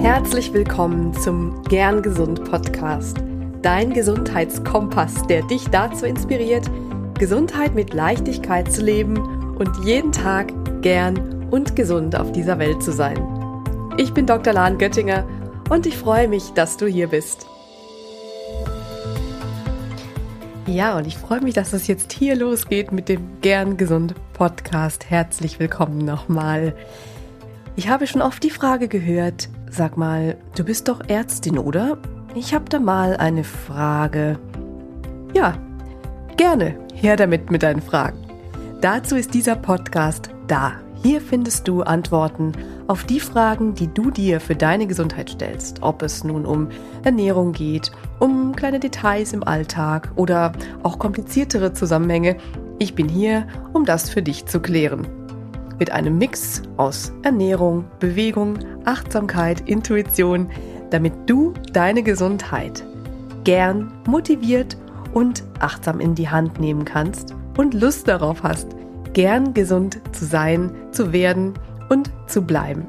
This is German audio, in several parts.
Herzlich willkommen zum Gern Gesund Podcast, dein Gesundheitskompass, der dich dazu inspiriert, Gesundheit mit Leichtigkeit zu leben und jeden Tag gern und gesund auf dieser Welt zu sein. Ich bin Dr. Lahn Göttinger und ich freue mich, dass du hier bist. Ja, und ich freue mich, dass es jetzt hier losgeht mit dem Gern Gesund Podcast. Herzlich willkommen nochmal. Ich habe schon oft die Frage gehört, sag mal, du bist doch Ärztin, oder? Ich habe da mal eine Frage. Ja, gerne. Her damit mit deinen Fragen. Dazu ist dieser Podcast da. Hier findest du Antworten auf die Fragen, die du dir für deine Gesundheit stellst. Ob es nun um Ernährung geht, um kleine Details im Alltag oder auch kompliziertere Zusammenhänge. Ich bin hier, um das für dich zu klären. Mit einem Mix aus Ernährung, Bewegung, Achtsamkeit, Intuition, damit du deine Gesundheit gern motiviert und achtsam in die Hand nehmen kannst und Lust darauf hast, gern gesund zu sein, zu werden und zu bleiben.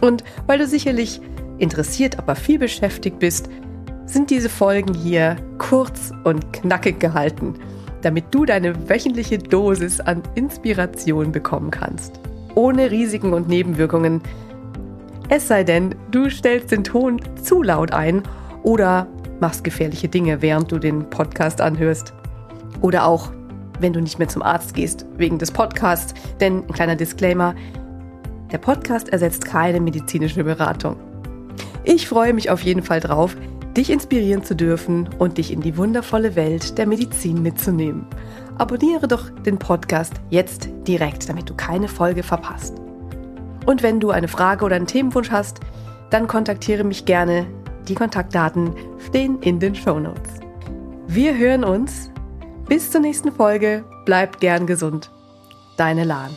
Und weil du sicherlich interessiert, aber viel beschäftigt bist, sind diese Folgen hier kurz und knackig gehalten, damit du deine wöchentliche Dosis an Inspiration bekommen kannst. Ohne Risiken und Nebenwirkungen. Es sei denn, du stellst den Ton zu laut ein oder machst gefährliche Dinge, während du den Podcast anhörst. Oder auch, wenn du nicht mehr zum Arzt gehst wegen des Podcasts. Denn ein kleiner Disclaimer, der Podcast ersetzt keine medizinische Beratung. Ich freue mich auf jeden Fall drauf, dich inspirieren zu dürfen und dich in die wundervolle Welt der Medizin mitzunehmen. Abonniere doch den Podcast jetzt direkt, damit du keine Folge verpasst. Und wenn du eine Frage oder einen Themenwunsch hast, dann kontaktiere mich gerne. Die Kontaktdaten stehen in den Show Notes. Wir hören uns. Bis zur nächsten Folge. Bleib gern gesund. Deine Lahn.